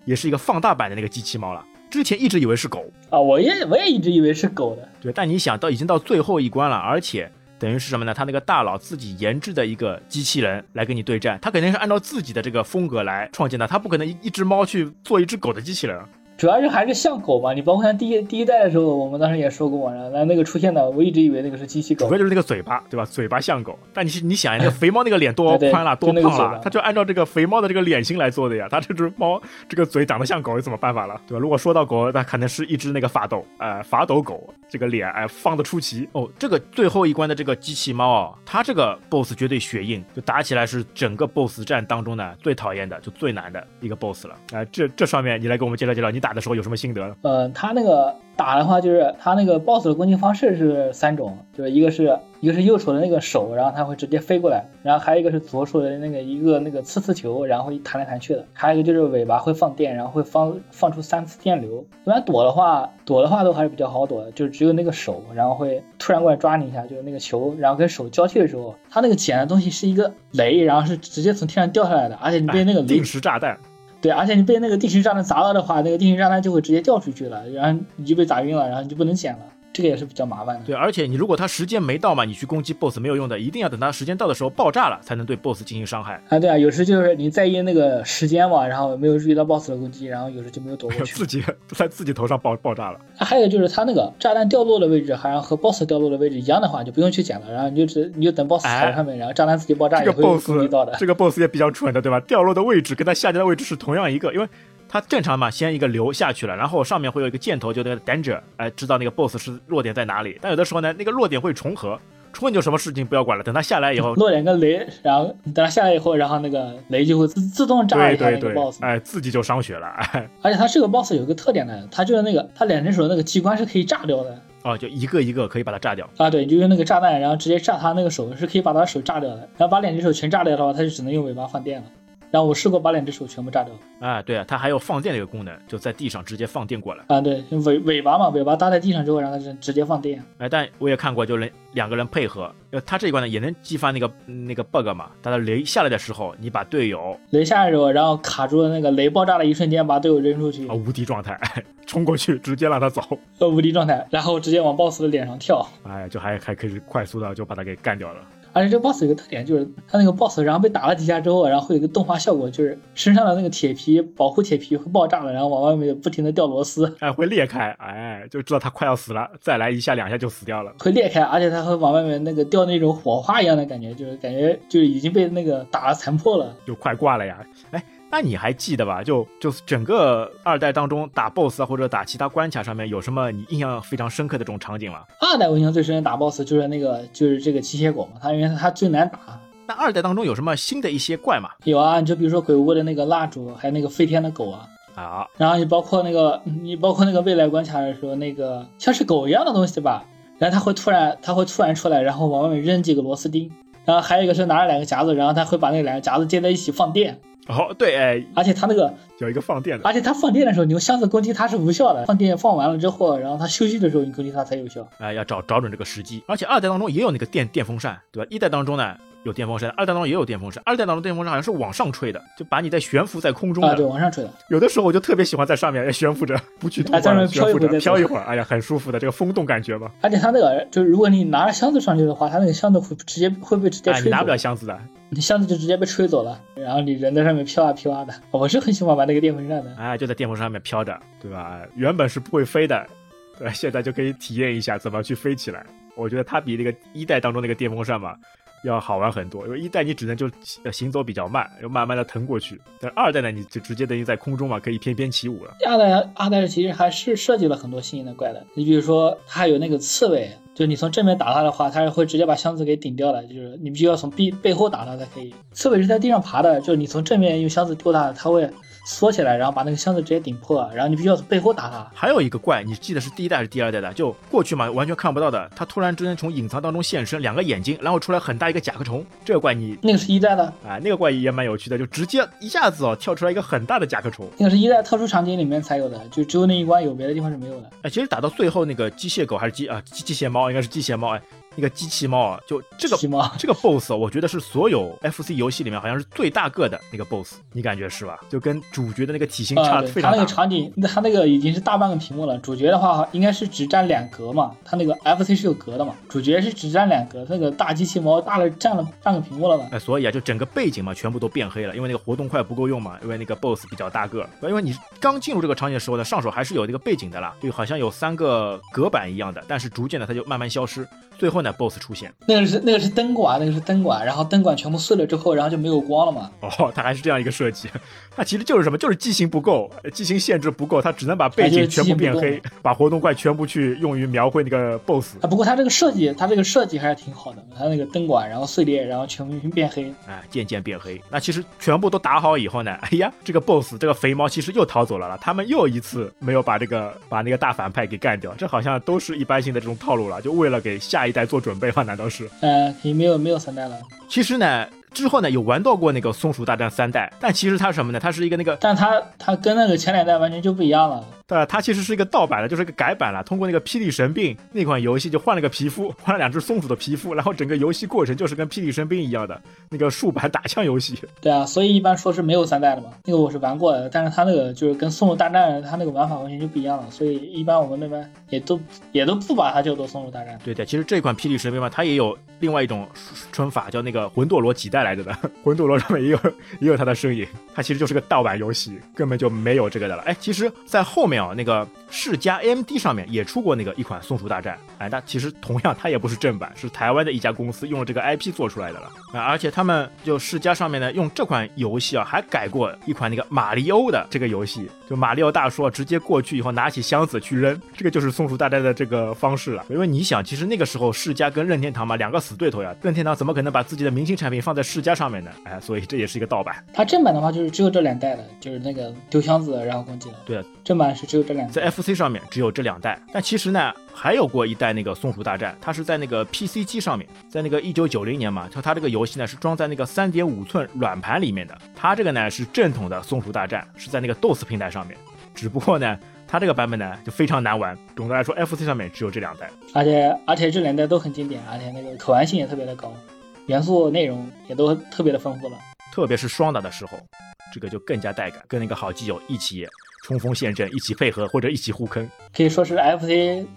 也是一个放大版的那个机器猫了。之前一直以为是狗啊，我也我也一直以为是狗的。对，但你想到已经到最后一关了，而且。等于是什么呢？他那个大佬自己研制的一个机器人来跟你对战，他肯定是按照自己的这个风格来创建的，他不可能一一只猫去做一只狗的机器人。主要是还是像狗嘛，你包括像第一第一代的时候，我们当时也说过嘛，然后那个出现的，我一直以为那个是机器狗，主要就是那个嘴巴，对吧？嘴巴像狗，但你你想呀，那个肥猫那个脸多宽了，多胖了，它就按照这个肥猫的这个脸型来做的呀。它这只猫这个嘴长得像狗，有什么办法了，对吧？如果说到狗，那可能是一只那个法斗，呃，法斗狗，这个脸哎放得出奇哦。这个最后一关的这个机器猫啊，它这个 BOSS 绝对血硬，就打起来是整个 BOSS 战当中呢最讨厌的，就最难的一个 BOSS 了。哎，这这上面你来给我们介绍介绍，你打的时候有什么心得？呃，他那个打的话，就是他那个 boss 的攻击方式是三种，就是一个是一个是右手的那个手，然后他会直接飞过来，然后还有一个是左手的那个一个那个刺刺球，然后弹来弹去的，还有一个就是尾巴会放电，然后会放放出三次电流。一般躲的话，躲的话都还是比较好躲的，就只有那个手，然后会突然过来抓你一下，就是那个球，然后跟手交替的时候，他那个捡的东西是一个雷，然后是直接从天上掉下来的，而且你被那个定时炸弹。对，而且你被那个定时炸弹砸了的话，那个定时炸弹就会直接掉出去了，然后你就被砸晕了，然后你就不能捡了。这个也是比较麻烦的。对，而且你如果他时间没到嘛，你去攻击 BOSS 没有用的，一定要等他时间到的时候爆炸了，才能对 BOSS 进行伤害。啊，对啊，有时就是你在意那个时间嘛，然后没有注意到 BOSS 的攻击，然后有时就没有躲过去，自己 在自己头上爆爆炸了。还有就是他那个炸弹掉落的位置，好像和 BOSS 掉落的位置一样的话，就不用去捡了，然后你就只你就等 BOSS 踩上面，然后炸弹自己爆炸也会攻击到的。这个 BOSS 也比较蠢的，对吧？掉落的位置跟他下降的位置是同样一个，因为。它正常嘛，先一个流下去了，然后上面会有一个箭头，就那个 danger，哎，知道那个 boss 是弱点在哪里。但有的时候呢，那个弱点会重合，重合就什么事情不要管了，等它下来以后，落点跟雷，然后等它下来以后，然后那个雷就会自自动炸一下那个 boss，哎，自己就伤血了。哎，而且它这个 boss 有一个特点呢，它就是那个它两只手那个机关是可以炸掉的。哦，就一个一个可以把它炸掉。啊，对，就用那个炸弹，然后直接炸他那个手，是可以把他手炸掉的。然后把两只手全炸掉的话，他就只能用尾巴放电了。然后我试过把两只手全部炸掉。啊，对啊，它还有放电的一个功能，就在地上直接放电过来。啊，对，尾尾巴嘛，尾巴搭在地上之后，然后就直接放电。哎，但我也看过，就能两个人配合，呃，他这一关呢也能激发那个那个 bug 嘛。它的雷下来的时候，你把队友雷下来之后，然后卡住那个雷爆炸的一瞬间，把队友扔出去，啊，无敌状态，冲过去直接让他走，呃，无敌状态，然后直接往 boss 的脸上跳，哎，就还还可以快速的就把他给干掉了。而且这个 boss 有个特点，就是他那个 boss，然后被打了几下之后，然后会有一个动画效果，就是身上的那个铁皮保护铁皮会爆炸了，然后往外面不停的掉螺丝，哎，会裂开，哎，就知道他快要死了，再来一下两下就死掉了，会裂开，而且它会往外面那个掉那种火花一样的感觉，就是感觉就是已经被那个打了残破了，就快挂了呀，哎。那你还记得吧？就就是整个二代当中打 BOSS 或者打其他关卡上面有什么你印象非常深刻的这种场景吗？二代我印象最深的打 BOSS 就是那个就是这个吸血狗嘛，它因为它最难打，那二代当中有什么新的一些怪吗？有啊，你就比如说鬼屋的那个蜡烛，还有那个飞天的狗啊。啊，然后你包括那个，你包括那个未来关卡的时候，那个像是狗一样的东西吧，然后它会突然，它会突然出来，然后往外面扔几个螺丝钉。然后还有一个是拿着两个夹子，然后它会把那两个夹子接在一起放电。哦，对，哎，而且它那个有一个放电的，而且它放电的时候，你用箱子攻击它是无效的。放电放完了之后，然后它休息的时候你攻击它才有效。哎，要找找准这个时机。而且二代当中也有那个电电风扇，对吧？一代当中呢有电风扇，二代当中也有电风扇。二代当中电风扇好像是往上吹的，就把你在悬浮在空中的。啊，对，往上吹的。有的时候我就特别喜欢在上面悬浮着，不去动在上面悬浮着飘一会儿，哎呀，很舒服的这个风动感觉嘛。而且它那个就是如果你拿着箱子上去的话，它那个箱子会直接会被直接吹走。你拿不了箱子的。你箱子就直接被吹走了，然后你人在上面飘啊飘啊的。我是很喜欢玩那个电风扇的，哎，就在电风扇上面飘着，对吧？原本是不会飞的，对，现在就可以体验一下怎么去飞起来。我觉得它比那个一代当中那个电风扇嘛。要好玩很多，因为一代你只能就行走比较慢，要慢慢的腾过去。但二代呢，你就直接等于在空中嘛，可以翩翩起舞了。二代二代其实还是设计了很多新颖的怪的，你比如说它有那个刺猬，就你从正面打它的话，它是会直接把箱子给顶掉的，就是你必须要从背背后打它才可以。刺猬是在地上爬的，就是你从正面用箱子丢它，它会。缩起来，然后把那个箱子直接顶破，然后你必须要从背后打他。还有一个怪，你记得是第一代还是第二代的？就过去嘛，完全看不到的，他突然之间从隐藏当中现身，两个眼睛，然后出来很大一个甲壳虫。这个怪你那个是一代的啊，那个怪也蛮有趣的，就直接一下子哦跳出来一个很大的甲壳虫。那个是一代特殊场景里面才有的，就只有那一关有，别的地方是没有的。哎，其实打到最后那个机械狗还是机啊机机械猫，应该是机械猫哎。一个机器猫啊，就这个 这个 boss，我觉得是所有 FC 游戏里面好像是最大个的那个 boss，你感觉是吧？就跟主角的那个体型差的非常大。他那个场景，他那个已经是大半个屏幕了。主角的话应该是只占两格嘛，他那个 FC 是有格的嘛，主角是只占两格，那个大机器猫大了占了半个屏幕了吧。哎，所以啊，就整个背景嘛，全部都变黑了，因为那个活动块不够用嘛，因为那个 boss 比较大个。因为你刚进入这个场景的时候呢，上手还是有那个背景的啦，就好像有三个隔板一样的，但是逐渐的它就慢慢消失，最后呢，boss 出现。那个是那个是灯管，那个是灯管，然后灯管全部碎了之后，然后就没有光了嘛。哦，它还是这样一个设计，它其实就是什么，就是机型不够，机型限制不够，它只能把背景全部变黑，把活动怪全部去用于描绘那个 BOSS。啊，不过它这个设计，它这个设计还是挺好的，它那个灯管然后碎裂，然后全部变黑，啊，渐渐变黑。那其实全部都打好以后呢，哎呀，这个 BOSS 这个肥猫其实又逃走了了，他们又一次没有把这个把那个大反派给干掉，这好像都是一般性的这种套路了，就为了给下一代做准备吧？难道是？呃，也没有没有三代了。其实呢。之后呢，有玩到过那个松鼠大战三代，但其实它什么呢？它是一个那个，但它它跟那个前两代完全就不一样了。对，它其实是一个盗版的，就是一个改版了。通过那个《霹雳神兵》那款游戏，就换了个皮肤，换了两只松鼠的皮肤，然后整个游戏过程就是跟《霹雳神兵》一样的那个竖版打枪游戏。对啊，所以一般说是没有三代的嘛。那个我是玩过的，但是它那个就是跟松鼠大战它那个玩法完全就不一样了，所以一般我们那边也都也都不把它叫做松鼠大战。对对，其实这款《霹雳神兵》嘛，它也有另外一种称法，叫那个魂斗罗几代来着的 魂斗。罗上面也有 也有他的身影，它其实就是个盗版游戏，根本就没有这个的了。哎，其实，在后面啊，那个世嘉 AMD 上面也出过那个一款松鼠大战，哎，那其实同样它也不是正版，是台湾的一家公司用了这个 IP 做出来的了。啊，而且他们就世嘉上面呢，用这款游戏啊，还改过一款那个马里欧的这个游戏，就马里奥大叔直接过去以后拿起箱子去扔，这个就是松鼠大战的这个方式了。因为你想，其实那个时候世嘉跟任天堂嘛，两个死对头呀，任天堂怎么可能把自己的明星产品放在世嘉上面的？哎。所以这也是一个盗版。它正版的话就是只有这两代的，就是那个丢箱子然后攻击的。对，正版是只有这两代。在 FC 上面只有这两代，但其实呢还有过一代那个松鼠大战，它是在那个 PC 机上面，在那个一九九零年嘛，它它这个游戏呢是装在那个三点五寸软盘里面的。它这个呢是正统的松鼠大战，是在那个 DOS 平台上面。只不过呢，它这个版本呢就非常难玩。总的来说，FC 上面只有这两代，而且而且这两代都很经典，而且那个可玩性也特别的高。元素内容也都特别的丰富了，特别是双打的时候，这个就更加带感，跟那个好基友一起冲锋陷阵，一起配合或者一起互坑，可以说是 FC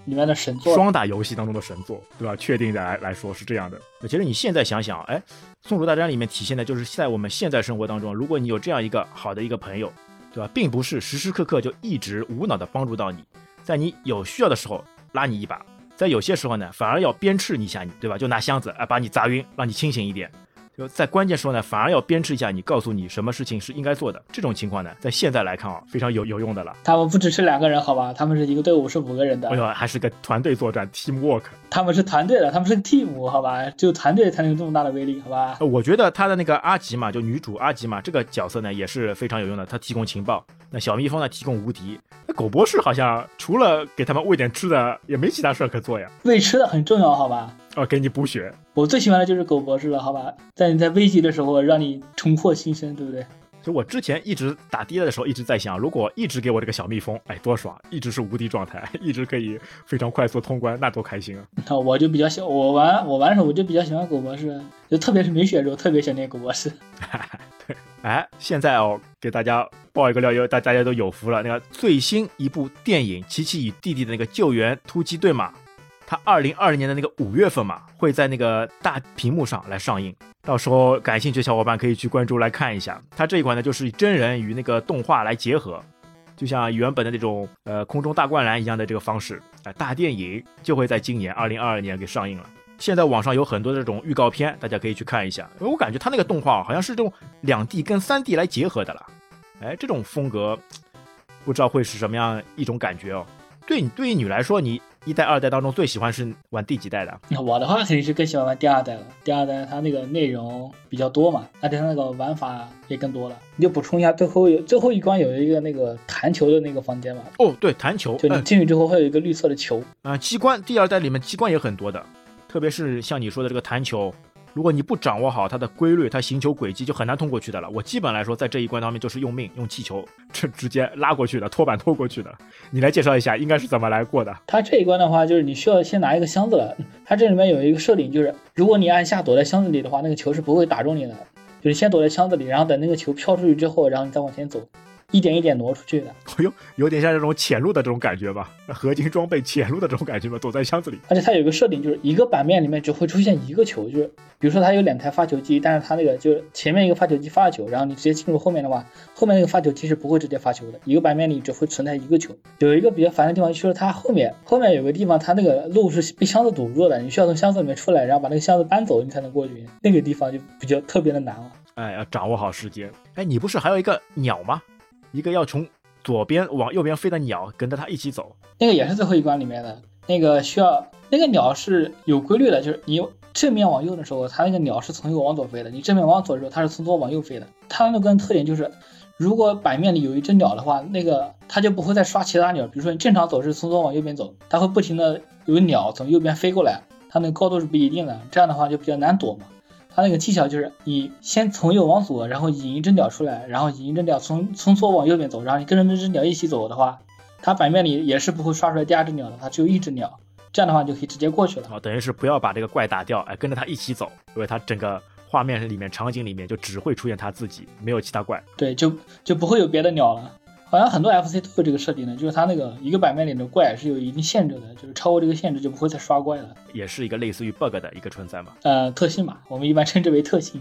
里面的神作，双打游戏当中的神作，对吧？确定的来来说是这样的。其实你现在想想，哎，松鼠大战里面体现的就是在我们现在生活当中，如果你有这样一个好的一个朋友，对吧？并不是时时刻刻就一直无脑的帮助到你，在你有需要的时候拉你一把。在有些时候呢，反而要鞭笞一下你，对吧？就拿箱子啊把你砸晕，让你清醒一点。就在关键时候呢，反而要鞭笞一下你，告诉你什么事情是应该做的。这种情况呢，在现在来看啊，非常有有用的了。他们不只是两个人，好吧？他们是一个队伍是五个人的。哎呦，还是个团队作战，team work。他们是团队的，他们是 team，好吧？只有团队才能有这么大的威力，好吧？我觉得他的那个阿吉嘛，就女主阿吉嘛，这个角色呢也是非常有用的。他提供情报，那小蜜蜂呢提供无敌。那狗博士好像除了给他们喂点吃的，也没其他事儿可做呀。喂吃的很重要，好吧？哦，给你补血。我最喜欢的就是狗博士了，好吧？在你在危急的时候让你重获新生，对不对？就我之前一直打爹的时候，一直在想，如果一直给我这个小蜜蜂，哎，多爽！一直是无敌状态，一直可以非常快速通关，那多开心啊！那我就比较喜，我玩我玩的时候我就比较喜欢狗博士，就特别是没血的时候，特别想念狗博士。对，哎，现在哦，给大家爆一个料，因为大大家都有福了。那个最新一部电影《奇奇与弟弟的那个救援突击队》嘛，它二零二零年的那个五月份嘛，会在那个大屏幕上来上映。到时候感兴趣的小伙伴可以去关注来看一下。它这一款呢，就是真人与那个动画来结合，就像原本的那种呃空中大灌篮一样的这个方式。哎，大电影就会在今年二零二二年给上映了。现在网上有很多这种预告片，大家可以去看一下。我感觉它那个动画好像是这种两 D 跟三 D 来结合的了。哎，这种风格不知道会是什么样一种感觉哦。对你对于你来说，你。一代、二代当中最喜欢是玩第几代的？我的话肯定是更喜欢玩第二代了。第二代它那个内容比较多嘛，而且它那个玩法也更多了。你就补充一下，最后有最后一关有一个那个弹球的那个房间嘛？哦，对，弹球，就你进去之后会有一个绿色的球啊。机关，第二代里面机关也很多的，特别是像你说的这个弹球。如果你不掌握好它的规律，它行球轨迹就很难通过去的了。我基本来说，在这一关当中就是用命用气球，这直接拉过去的，拖板拖过去的。你来介绍一下，应该是怎么来过的？它这一关的话，就是你需要先拿一个箱子了。它这里面有一个设定，就是如果你按下躲在箱子里的话，那个球是不会打中你的。就是先躲在箱子里，然后等那个球飘出去之后，然后你再往前走。一点一点挪出去的，哎呦，有点像这种潜入的这种感觉吧？合金装备潜入的这种感觉吧？躲在箱子里。而且它有个设定，就是一个版面里面只会出现一个球，就是比如说它有两台发球机，但是它那个就是前面一个发球机发球，然后你直接进入后面的话，后面那个发球机是不会直接发球的。一个版面里只会存在一个球。有一个比较烦的地方就是它后面后面有个地方，它那个路是被箱子堵住的，你需要从箱子里面出来，然后把那个箱子搬走，你才能过去。那个地方就比较特别的难了。哎，要掌握好时间。哎，你不是还有一个鸟吗？一个要从。左边往右边飞的鸟跟着它一起走，那个也是最后一关里面的那个需要那个鸟是有规律的，就是你正面往右的时候，它那个鸟是从右往左飞的；你正面往左的时候，它是从左往右飞的。它那个特点就是，如果版面里有一只鸟的话，那个它就不会再刷其他鸟。比如说你正常走是从左往右边走，它会不停的有鸟从右边飞过来，它那个高度是不一定的，这样的话就比较难躲嘛。它那个技巧就是，你先从右往左，然后引一只鸟出来，然后引一只鸟从从左往右边走，然后你跟着那只鸟一起走的话，它版面里也是不会刷出来第二只鸟的，它只有一只鸟，这样的话就可以直接过去了。哦，等于是不要把这个怪打掉，哎，跟着它一起走，因为它整个画面里面场景里面就只会出现它自己，没有其他怪。对，就就不会有别的鸟了。好像很多 FC 都有这个设定的，就是它那个一个版面里的怪是有一定限制的，就是超过这个限制就不会再刷怪了，也是一个类似于 bug 的一个存在嘛。呃，特性嘛，我们一般称之为特性。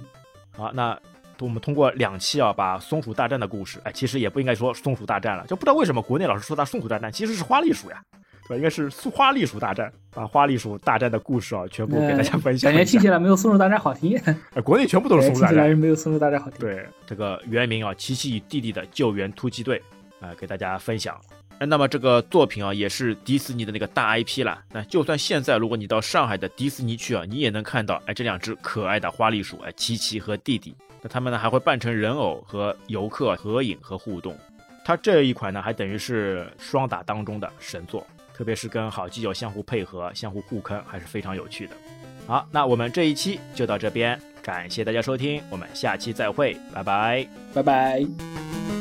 好，那我们通过两期啊，把松鼠大战的故事，哎，其实也不应该说松鼠大战了，就不知道为什么国内老是说它松鼠大战，其实是花栗鼠呀，对吧？应该是花栗鼠大战，把花栗鼠大战的故事啊，全部给大家分享。感觉听起来没有松鼠大战好听。哎，国内全部都是松鼠大战，听起来没有松鼠大战好听。对，这个原名啊，奇奇与弟弟的救援突击队。啊，给大家分享。那么这个作品啊，也是迪士尼的那个大 IP 了。那就算现在，如果你到上海的迪士尼去啊，你也能看到，哎，这两只可爱的花栗鼠，哎，琪琪和弟弟。那他们呢，还会扮成人偶和游客合影和互动。它这一款呢，还等于是双打当中的神作，特别是跟好基友相互配合、相互互坑，还是非常有趣的。好，那我们这一期就到这边，感谢大家收听，我们下期再会，拜拜，拜拜。